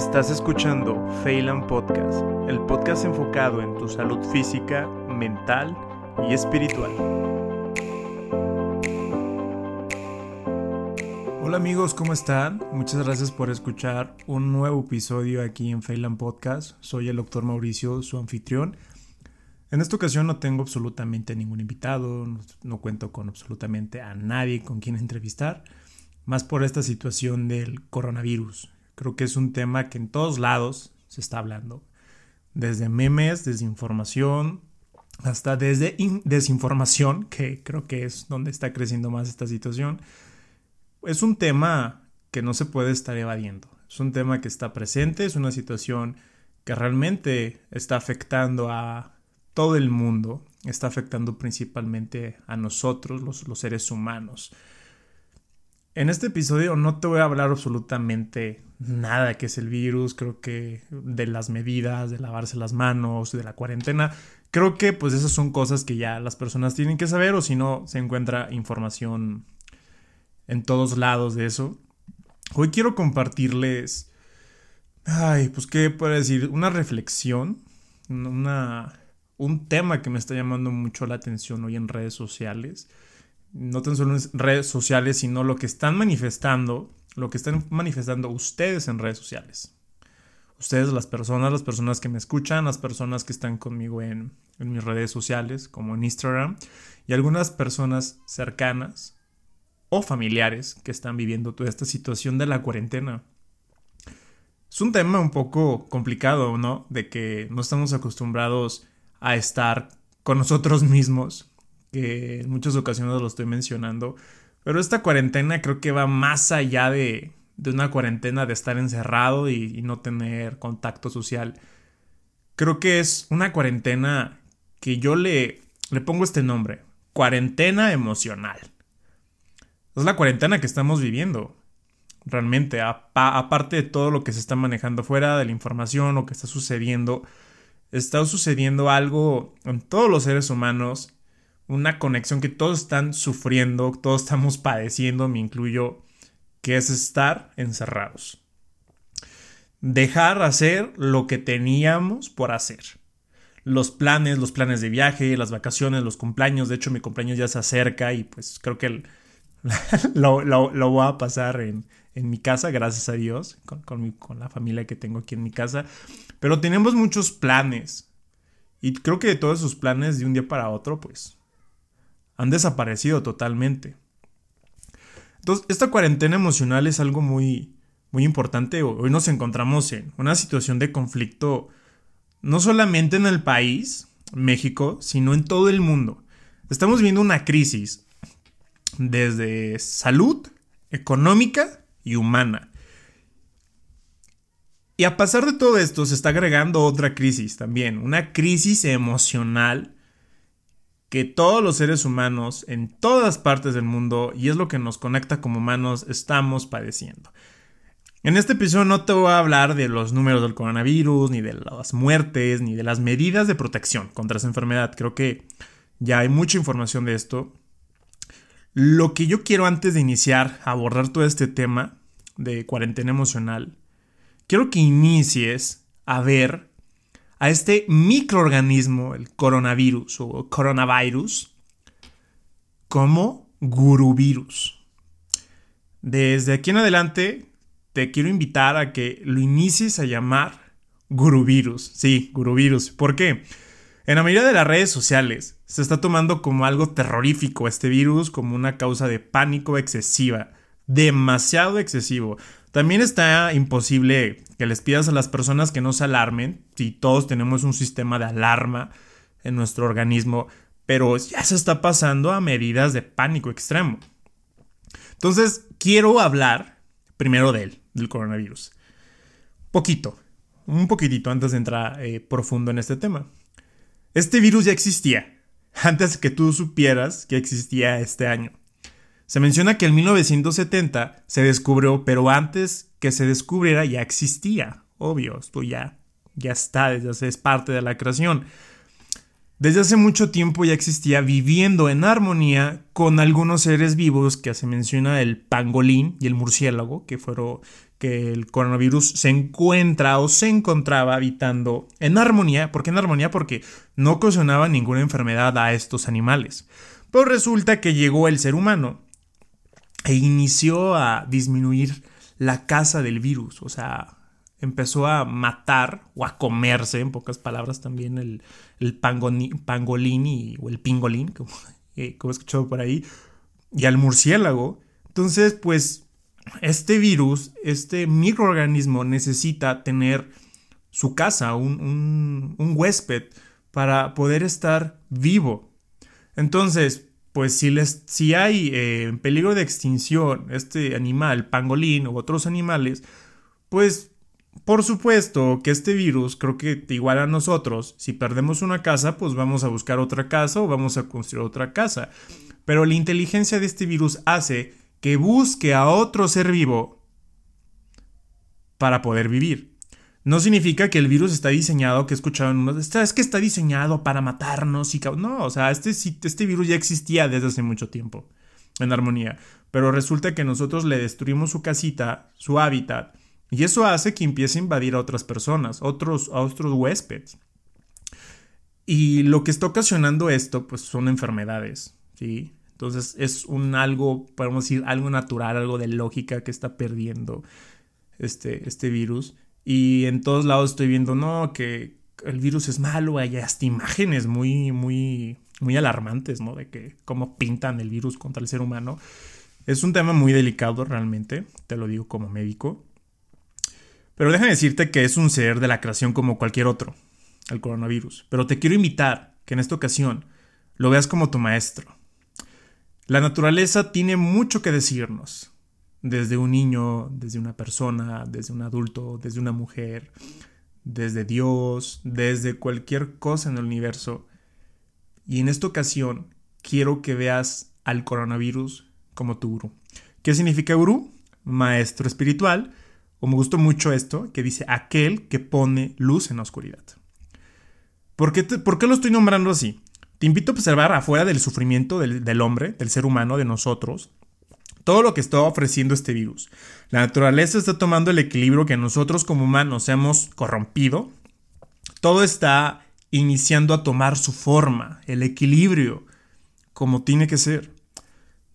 Estás escuchando Phelan Podcast, el podcast enfocado en tu salud física, mental y espiritual. Hola amigos, ¿cómo están? Muchas gracias por escuchar un nuevo episodio aquí en Phelan Podcast. Soy el doctor Mauricio, su anfitrión. En esta ocasión no tengo absolutamente ningún invitado, no, cuento con absolutamente a nadie con quien entrevistar, más por esta situación del coronavirus. Creo que es un tema que en todos lados se está hablando. Desde memes, desde información, hasta desde desinformación, que creo que es donde está creciendo más esta situación. Es un tema que no se puede estar evadiendo. Es un tema que está presente, es una situación que realmente está afectando a todo el mundo, está afectando principalmente a nosotros, los, los seres humanos. En este episodio no te voy a hablar absolutamente nada que es el virus, creo que de las medidas, de lavarse las manos, de la cuarentena. Creo que pues esas son cosas que ya las personas tienen que saber o si no se encuentra información en todos lados de eso. Hoy quiero compartirles, ay, pues qué puedo decir, una reflexión, una, un tema que me está llamando mucho la atención hoy en redes sociales no tan solo en redes sociales, sino lo que están manifestando, lo que están manifestando ustedes en redes sociales. Ustedes, las personas, las personas que me escuchan, las personas que están conmigo en, mis redes sociales, como en Instagram, y algunas personas cercanas o familiares que están viviendo toda esta situación de la cuarentena. Es un tema un poco complicado, ¿no? De que no estamos acostumbrados a estar con nosotros mismos, que en muchas ocasiones lo estoy mencionando, pero esta cuarentena creo que va más allá de, de una cuarentena de estar encerrado y, no tener contacto social. Creo que es una cuarentena que yo le, le pongo este nombre, cuarentena emocional. Es la cuarentena que estamos viviendo. Realmente, aparte de todo lo que se está manejando fuera de la información, lo que está sucediendo, está sucediendo algo en todos los seres humanos una conexión que todos están sufriendo, todos estamos padeciendo, me incluyo, que es estar encerrados. Dejar hacer lo que teníamos por hacer. Los planes, los planes de viaje, las vacaciones, los cumpleaños. De hecho, mi cumpleaños ya se acerca y pues creo que lo, voy a pasar en, mi casa, gracias a Dios, con, con la familia que tengo aquí en mi casa. Pero tenemos muchos planes. Y creo que de todos esos planes, de un día para otro, pues han desaparecido totalmente. Entonces, esta cuarentena emocional es algo muy, muy importante. Hoy nos encontramos en una situación de conflicto, no solamente en el país, México, sino en todo el mundo. Estamos viendo una crisis desde salud, económica y humana. Y a pesar de todo esto, se está agregando otra crisis también, una crisis emocional que todos los seres humanos en todas partes del mundo, y es lo que nos conecta como humanos, estamos padeciendo. En este episodio no te voy a hablar de los números del coronavirus, ni de las muertes, ni de las medidas de protección contra esa enfermedad. Creo que ya hay mucha información de esto. Lo que yo quiero antes de iniciar a abordar todo este tema de cuarentena emocional, quiero que inicies a ver a este microorganismo, el coronavirus o coronavirus, como guruvirus. Desde aquí en adelante te quiero invitar a que lo inicies a llamar guruvirus. Sí, guruvirus. ¿Por qué? En la mayoría de las redes sociales se está tomando como algo terrorífico este virus, como una causa de pánico excesiva, demasiado excesivo. También está imposible que les pidas a las personas que no se alarmen, si todos tenemos un sistema de alarma en nuestro organismo, pero ya se está pasando a medidas de pánico extremo. Entonces, quiero hablar primero del coronavirus. Poquito, un poquitito antes de entrar eh, profundo en este tema. Este virus ya existía, antes que tú supieras que existía este año. Se menciona que en 1970 se descubrió, pero antes que se descubriera ya existía. Obvio, esto ya, ya está, ya es parte de la creación. desde hace mucho tiempo ya existía viviendo en armonía con algunos seres vivos que se menciona el pangolín y el murciélago, que fueron que el coronavirus se encuentra o se encontraba habitando en armonía. ¿Por qué en armonía? Porque no ocasionaba ninguna enfermedad a estos animales. Pero resulta que llegó el ser humano e inició a disminuir la casa del virus, o sea, empezó a matar o a comerse, en pocas palabras también, el, el pangolín o el pingolín, como, eh, como he escuchado por ahí, y al murciélago. Entonces, pues, este virus, este microorganismo necesita tener su casa, un, un huésped, para poder estar vivo. Entonces, pues si, les, si hay eh, en peligro de extinción este animal, pangolín u otros animales, pues por supuesto que este virus creo que igual a nosotros, si perdemos una casa, pues vamos a buscar otra casa o vamos a construir otra casa. Pero la inteligencia de este virus hace que busque a otro ser vivo para poder vivir. No significa que el virus está diseñado, que he escuchado en unos, es que está diseñado para matarnos y... No, o sea, este, este virus ya existía desde hace mucho tiempo, en armonía. Pero resulta que nosotros le destruimos su casita, su hábitat, y eso hace que empiece a invadir a otras personas, otros, a otros huéspedes. Y lo que está ocasionando esto, pues son enfermedades, ¿sí? Entonces es un algo, podemos decir, algo natural, algo de lógica que está perdiendo este, este virus. Y en todos lados estoy viendo, no, que el virus es malo, hay hasta imágenes muy, muy, muy alarmantes, ¿no? De que cómo pintan el virus contra el ser humano. Es un tema muy delicado realmente, te lo digo como médico. Pero déjame decirte que es un ser de la creación como cualquier otro, el coronavirus. Pero te quiero invitar que en esta ocasión lo veas como tu maestro. La naturaleza tiene mucho que decirnos desde un niño, desde una persona, desde un adulto, desde una mujer, desde Dios, desde cualquier cosa en el universo. Y en esta ocasión quiero que veas al coronavirus como tu gurú. ¿Qué significa gurú? Maestro espiritual. O me gustó mucho esto, que dice aquel que pone luz en la oscuridad. ¿Por qué, ¿Por qué lo estoy nombrando así? Te invito a observar afuera del sufrimiento del hombre, del ser humano, de nosotros, todo lo que está ofreciendo este virus. La naturaleza está tomando el equilibrio que nosotros como humanos hemos corrompido. Todo está iniciando a tomar su forma, el equilibrio, como tiene que ser.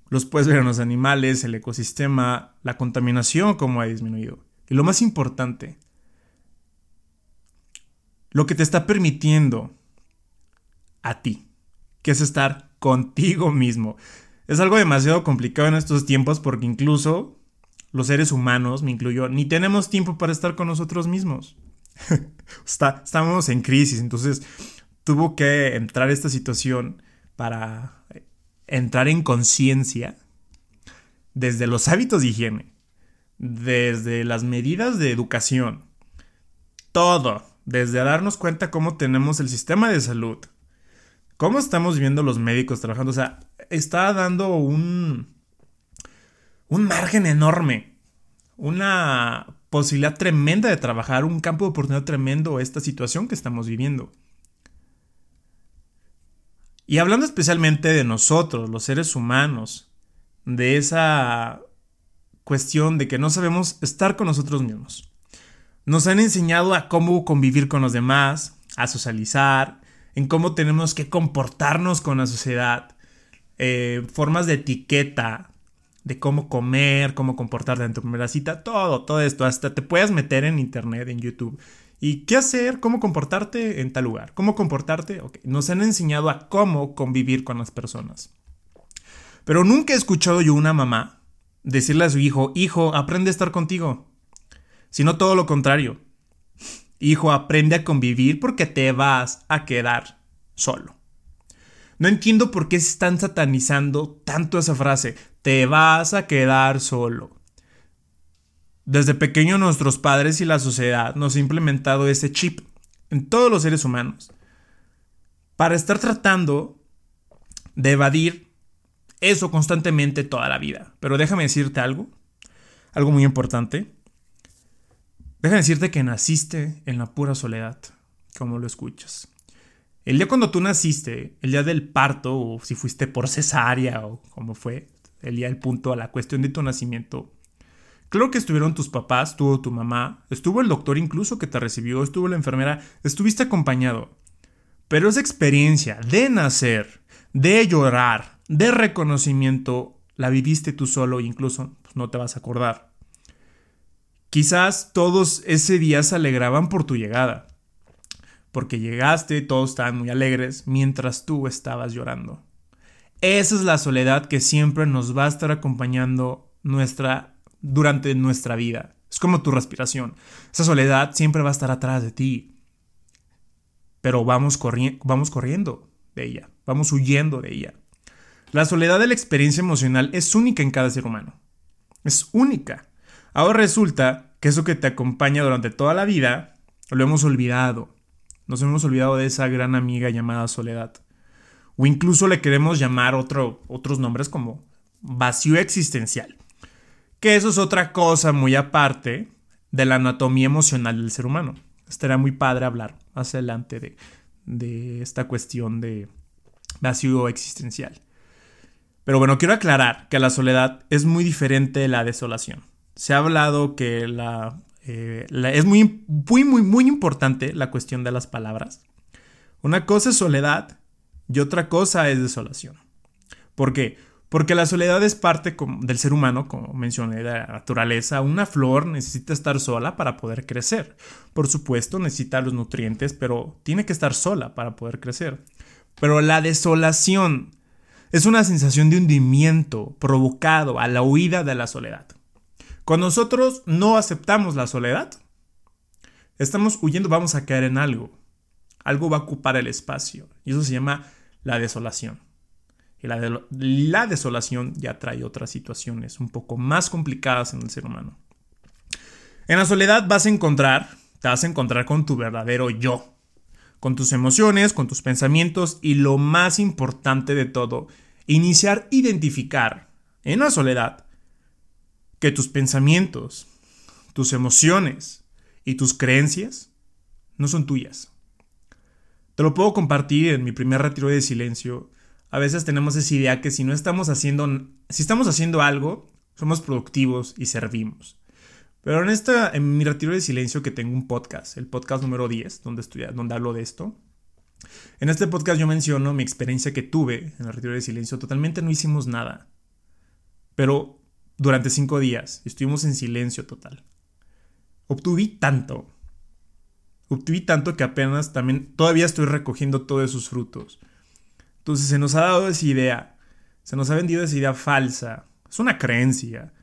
Los puedes ver en los animales, el ecosistema, la contaminación como ha disminuido. Y lo más importante, lo que te está permitiendo a ti, que es estar contigo mismo. Es algo demasiado complicado en estos tiempos porque incluso los seres humanos, me incluyo, ni tenemos tiempo para estar con nosotros mismos. estamos en crisis, entonces tuvo que entrar esta situación para entrar en conciencia desde los hábitos de higiene, desde las medidas de educación, todo, desde darnos cuenta cómo tenemos el sistema de salud, cómo estamos viendo los médicos trabajando, o sea, está dando un, un margen enorme, una posibilidad tremenda de trabajar, un campo de oportunidad tremendo esta situación que estamos viviendo. Y hablando especialmente de nosotros, los seres humanos, de esa cuestión de que no sabemos estar con nosotros mismos. Nos han enseñado a cómo convivir con los demás, a socializar, en cómo tenemos que comportarnos con la sociedad, eh, formas de etiqueta, de cómo comer, cómo comportarte en tu primera cita, todo, todo esto. Hasta te puedes meter en internet, en YouTube. ¿Y qué hacer? ¿Cómo comportarte en tal lugar? ¿Cómo comportarte? Nos han enseñado a cómo convivir con las personas. Pero nunca he escuchado yo una mamá decirle a su hijo, hijo, aprende a estar contigo. Sino todo lo contrario. Hijo, aprende a convivir porque te vas a quedar solo. No entiendo por qué se están satanizando tanto esa frase. Te vas a quedar solo. Desde pequeño nuestros padres y la sociedad nos han implementado ese chip en todos los seres humanos para estar tratando de evadir eso constantemente toda la vida. Pero déjame decirte algo, algo muy importante. Déjame decirte que naciste en la pura soledad, como lo escuchas El día cuando tú naciste, el día del parto, o si fuiste por cesárea, o como fue, el día del punto a la cuestión de tu nacimiento, Claro que estuvieron tus papás, estuvo tu mamá, estuvo el doctor incluso que te recibió, estuvo la enfermera, estuviste acompañado. Pero esa experiencia de nacer, de llorar, de reconocimiento, la viviste tú solo e incluso pues, no te vas a acordar. Quizás todos ese día se alegraban por tu llegada, porque llegaste, todos estaban muy alegres, mientras tú estabas llorando. Esa es la soledad que siempre nos va a estar acompañando nuestra durante nuestra vida. Es como tu respiración. Esa soledad siempre va a estar atrás de ti. Pero vamos, vamos corriendo de ella, vamos huyendo de ella. La soledad de la experiencia emocional es única en cada ser humano. Es única. Ahora resulta que eso que te acompaña durante toda la vida lo hemos olvidado. Nos hemos olvidado de esa gran amiga llamada soledad. O incluso le queremos llamar otro, otros nombres como vacío existencial. Que eso es otra cosa muy aparte de la anatomía emocional del ser humano. Estaría muy padre hablar más adelante de, de esta cuestión de vacío existencial. Pero bueno, quiero aclarar que la soledad es muy diferente de la desolación. Se ha hablado que la, eh, es muy, muy, muy, muy importante la cuestión de las palabras. Una cosa es soledad y otra cosa es desolación. ¿Por qué? Porque la soledad es parte del ser humano, como mencioné, de la naturaleza. Una flor necesita estar sola para poder crecer. Por supuesto, necesita los nutrientes, pero tiene que estar sola para poder crecer. Pero la desolación es una sensación de hundimiento provocado a la huida de la soledad. Cuando nosotros no aceptamos la soledad, estamos huyendo, vamos a caer en algo. Algo va a ocupar el espacio. Y eso se llama la desolación. Y la, desolación ya trae otras situaciones un poco más complicadas en el ser humano. En la soledad vas a encontrar, te vas a encontrar con tu verdadero yo, con tus emociones, con tus pensamientos y lo más importante de todo, iniciar identificar en la soledad que tus pensamientos, tus emociones y tus creencias no son tuyas. Te lo puedo compartir en mi primer retiro de silencio a veces tenemos esa idea que si no estamos haciendo, si estamos haciendo algo, somos productivos y servimos. Pero en esta, en mi retiro de silencio que tengo un podcast, el podcast número 10, donde, estoy, donde hablo de esto. En este podcast yo menciono mi experiencia que tuve en el retiro de silencio. Totalmente no hicimos nada. Pero durante cinco días estuvimos en silencio total. Obtuví tanto. Obtuví tanto que apenas también todavía estoy recogiendo todos esos frutos. Entonces se nos ha dado esa idea, se nos ha vendido esa idea falsa, es una creencia,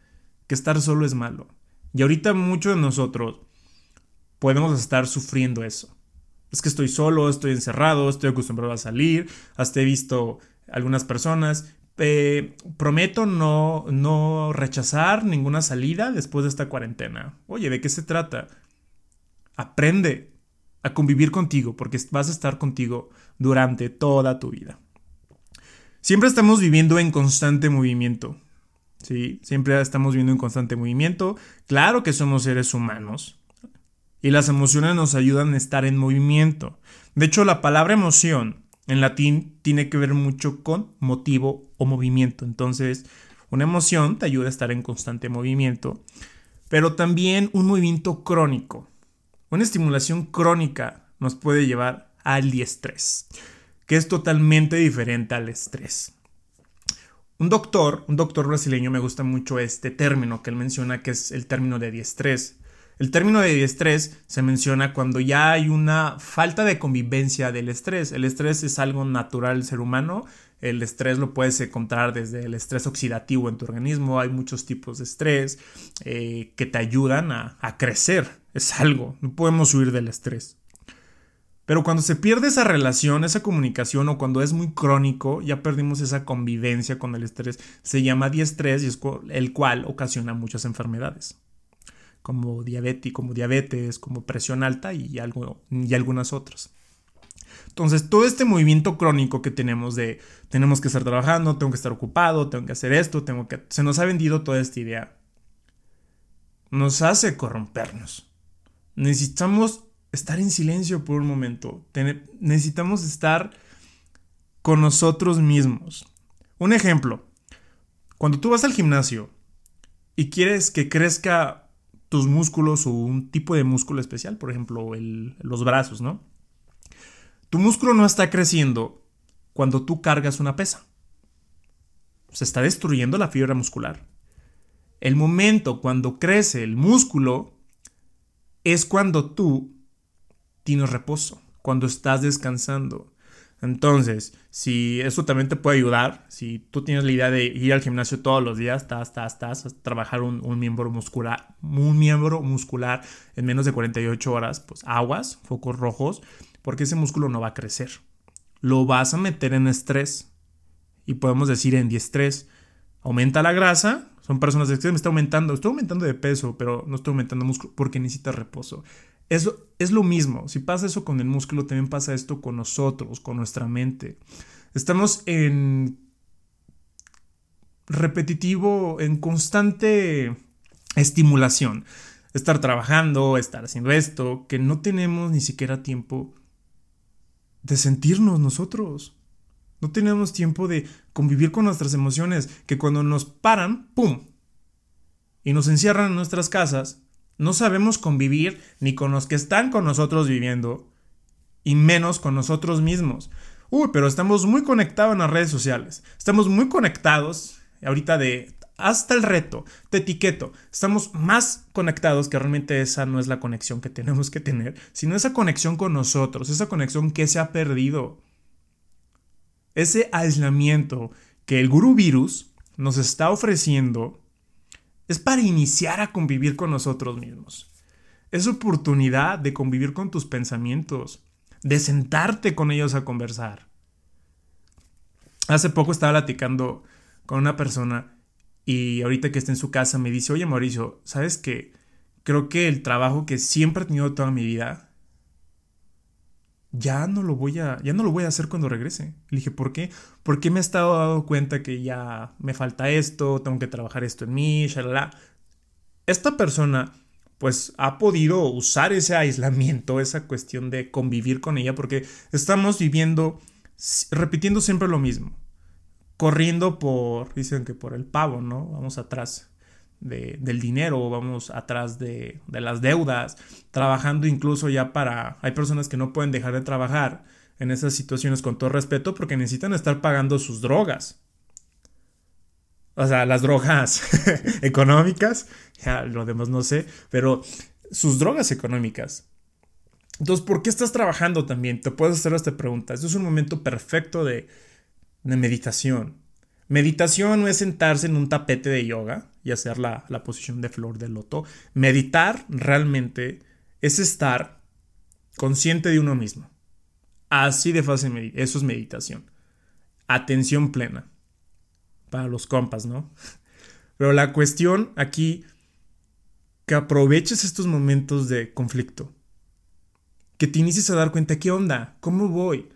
que estar solo es malo. Y ahorita muchos de nosotros podemos estar sufriendo eso. Es que estoy solo, estoy encerrado, estoy acostumbrado a salir, hasta he visto algunas personas. Eh, prometo no, no rechazar ninguna salida después de esta cuarentena. Oye, ¿de qué se trata? Aprende a convivir contigo porque vas a estar contigo durante toda tu vida. Siempre estamos viviendo en constante movimiento. Sí, siempre estamos viviendo en constante movimiento. Claro que somos seres humanos. Y las emociones nos ayudan a estar en movimiento. De hecho, la palabra emoción en latín tiene que ver mucho con motivo movimiento. Entonces, una emoción te ayuda a estar en constante movimiento. Pero también un movimiento crónico. Una estimulación crónica nos puede llevar al diestrés que es totalmente diferente al estrés. Un doctor, un doctor brasileño, me gusta mucho este término que él menciona, que es el término de diestrés. El término de diestrés se menciona cuando ya hay una falta de convivencia del estrés. El estrés es algo natural del ser humano. El estrés lo puedes encontrar desde el estrés oxidativo en tu organismo. Hay muchos tipos de estrés eh, que te ayudan a, crecer. Es algo. No podemos huir del estrés. Pero cuando se pierde esa relación, esa comunicación o cuando es muy crónico, ya perdimos esa convivencia con el estrés. Se llama diestrés y es el cual ocasiona muchas enfermedades, como diabetes, como diabetes, como presión alta y, algo, y algunas otras. Entonces, todo este movimiento crónico que tenemos de tenemos que estar trabajando, tengo que estar ocupado, tengo que hacer esto, tengo que se nos ha vendido toda esta idea. Nos hace corrompernos. Necesitamos estar en silencio por un momento. necesitamos estar con nosotros mismos. Un ejemplo, cuando tú vas al gimnasio y quieres que crezca tus músculos o un tipo de músculo especial, por ejemplo, los brazos, ¿no? Tu músculo no está creciendo cuando tú cargas una pesa. Se está destruyendo la fibra muscular. El momento cuando crece el músculo es cuando tú tienes reposo, cuando estás descansando. Entonces, si eso también te puede ayudar, si tú tienes la idea de ir al gimnasio todos los días, estás, estás, estás, trabajar un, miembro muscular, un miembro muscular en menos de 48 horas, pues aguas, focos rojos, porque ese músculo no va a crecer. Lo vas a meter en estrés. Y podemos decir en diestrés. Aumenta la grasa. Son personas que me está aumentando. Estoy aumentando de peso, pero no estoy aumentando músculo porque necesita reposo. Eso es lo mismo. Si pasa eso con el músculo, también pasa esto con nosotros, con nuestra mente. Estamos en repetitivo, en constante estimulación. Estar trabajando, estar haciendo esto, que no tenemos ni siquiera tiempo de sentirnos nosotros. No tenemos tiempo de convivir con nuestras emociones, que cuando nos paran, ¡pum! Y nos encierran en nuestras casas, no sabemos convivir ni con los que están con nosotros viviendo, y menos con nosotros mismos. Uy, pero estamos muy conectados en las redes sociales. Estamos muy conectados ahorita de hasta el reto, te etiqueto. Estamos más conectados que realmente esa no es la conexión que tenemos que tener, sino esa conexión con nosotros, esa conexión que se ha perdido. Ese aislamiento que el guru virus nos está ofreciendo es para iniciar a convivir con nosotros mismos. Es oportunidad de convivir con tus pensamientos, de sentarte con ellos a conversar. Hace poco estaba platicando con una persona y ahorita que está en su casa me dice, oye Mauricio, ¿sabes qué? Creo que el trabajo que siempre he tenido toda mi vida ya no lo voy a, ya no lo voy a hacer cuando regrese. Le dije, ¿por qué? Porque me he estado dando cuenta que ya me falta esto, tengo que trabajar esto en mí, shalala. Esta persona, pues, ha podido usar ese aislamiento, esa cuestión de convivir con ella, porque estamos viviendo, repitiendo siempre lo mismo. Corriendo por, dicen que por el pavo, ¿no? Vamos atrás del dinero, vamos atrás de, de, las deudas, trabajando incluso ya para... Hay personas que no pueden dejar de trabajar en esas situaciones con todo respeto porque necesitan estar pagando sus drogas. O sea, las drogas económicas, ya lo demás no sé, pero sus drogas económicas. Entonces, ¿por qué estás trabajando también? Te puedes hacer esta pregunta. Esto es un momento perfecto de, de meditación. Meditación no es sentarse en un tapete de yoga y hacer la, posición de flor de loto. Meditar realmente es estar consciente de uno mismo. Así de fácil, eso es meditación. Atención plena. Para los compas, ¿no? Pero la cuestión aquí, que aproveches estos momentos de conflicto. Que te inicies a dar cuenta, ¿qué onda? ¿Cómo voy?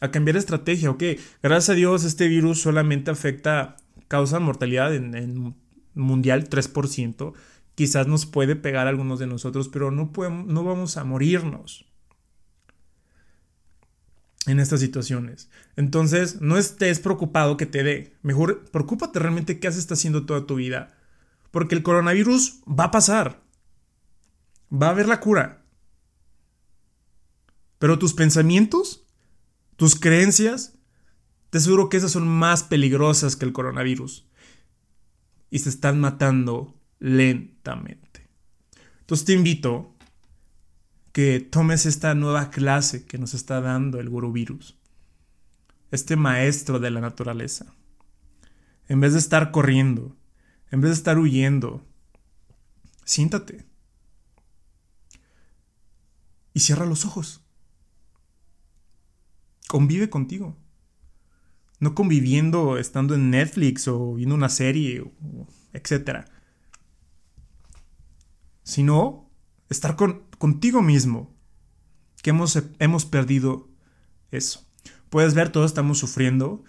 A cambiar estrategia, ok, gracias a Dios este virus solamente afecta, causa mortalidad en, mundial 3%, quizás nos puede pegar a algunos de nosotros, pero no, podemos, no vamos a morirnos en estas situaciones. Entonces, no estés preocupado que te dé, mejor preocúpate realmente qué has estado haciendo toda tu vida, porque el coronavirus va a pasar, va a haber la cura, pero tus pensamientos tus creencias, te aseguro que esas son más peligrosas que el coronavirus. Y se están matando lentamente. Entonces te invito que tomes esta nueva clase que nos está dando el Guru Virus. Este maestro de la naturaleza. En vez de estar corriendo, en vez de estar huyendo, siéntate. Y cierra los ojos convive contigo. No conviviendo estando en Netflix o viendo una serie, etc. Sino estar con, contigo mismo. Que hemos, hemos perdido eso. Puedes ver, todos estamos sufriendo.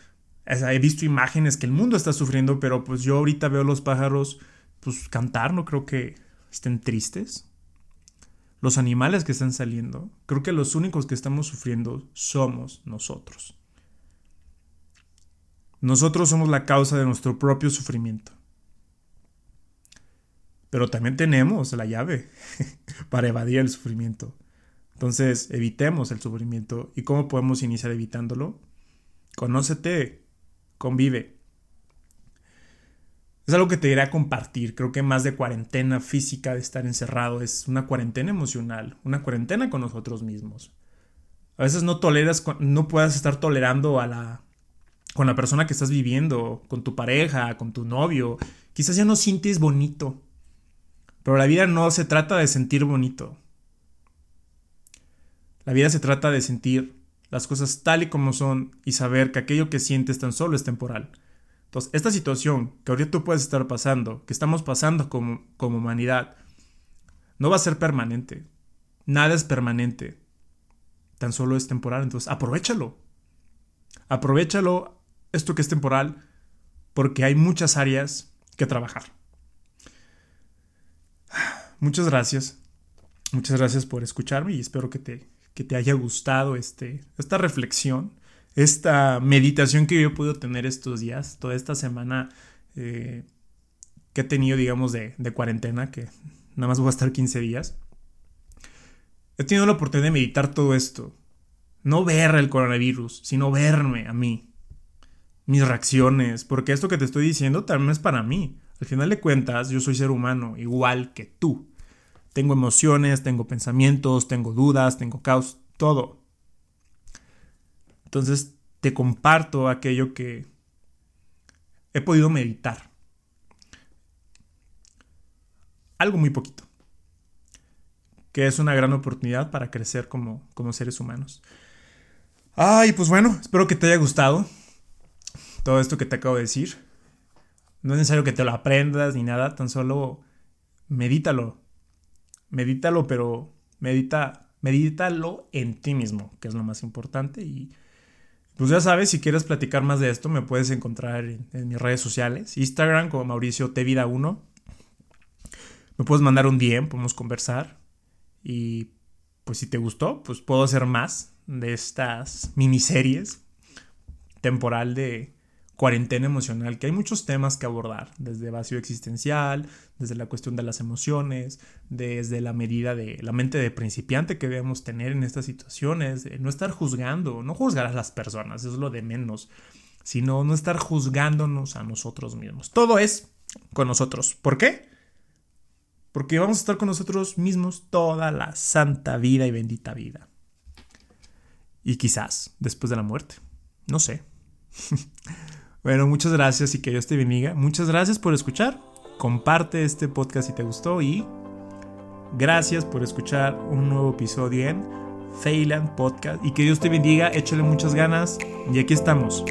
He visto imágenes que el mundo está sufriendo, pero pues yo ahorita veo los pájaros pues cantar, no creo que estén tristes. Los animales que están saliendo. Creo que los únicos que estamos sufriendo somos nosotros. Nosotros somos la causa de nuestro propio sufrimiento. Pero también tenemos la llave para evadir el sufrimiento. Entonces, evitemos el sufrimiento. ¿Y cómo podemos iniciar evitándolo? Conócete, convive. Es algo que te iré a compartir. Creo que más de cuarentena física de estar encerrado es una cuarentena emocional, una cuarentena con nosotros mismos. A veces no toleras, no puedas estar tolerando a la con la persona que estás viviendo, con tu pareja, con tu novio. Quizás ya no sientes bonito. Pero la vida no se trata de sentir bonito. La vida se trata de sentir las cosas tal y como son y saber que aquello que sientes tan solo es temporal. Entonces, esta situación que ahorita tú puedes estar pasando, que estamos pasando como, como humanidad, no va a ser permanente. Nada es permanente. Tan solo es temporal. Entonces, aprovechalo. Aprovechalo esto que es temporal porque hay muchas áreas que trabajar. Muchas gracias. Muchas gracias por escucharme y espero que te, que te haya gustado este, esta reflexión esta meditación que yo he tener estos días, toda esta semana eh, que he tenido, digamos, de, de, cuarentena, que nada más voy a estar 15 días, he tenido la oportunidad de meditar todo esto. No ver el coronavirus, sino verme a mí, mis reacciones, porque esto que te estoy diciendo también es para mí. Al final de cuentas, yo soy ser humano, igual que tú. Tengo emociones, tengo pensamientos, tengo dudas, tengo caos, todo. Entonces te comparto aquello que he podido meditar. Algo muy poquito. Que es una gran oportunidad para crecer como, como seres humanos. Ay, pues bueno, espero que te haya gustado todo esto que te acabo de decir. No es necesario que te lo aprendas ni nada, tan solo medítalo. Medítalo, pero medita, medítalo en ti mismo, que es lo más importante y pues ya sabes, si quieres platicar más de esto, me puedes encontrar en, mis redes sociales. Instagram como Mauricio Tevida 1. Me puedes mandar un DM, podemos conversar. Y pues si te gustó, pues puedo hacer más de estas miniseries temporal de, cuarentena emocional, que hay muchos temas que abordar, desde vacío existencial, desde la cuestión de las emociones, desde la medida de la mente de principiante que debemos tener en estas situaciones, no estar juzgando, no juzgar a las personas, eso es lo de menos, sino no estar juzgándonos a nosotros mismos. Todo es con nosotros. ¿Por qué? Porque vamos a estar con nosotros mismos toda la santa vida y bendita vida. Y quizás después de la muerte. No sé. Bueno, muchas gracias y que Dios te bendiga. Muchas gracias por escuchar. Comparte este podcast si te gustó y gracias por escuchar un nuevo episodio en Feyland Podcast. Y que Dios te bendiga, échale muchas ganas y aquí estamos.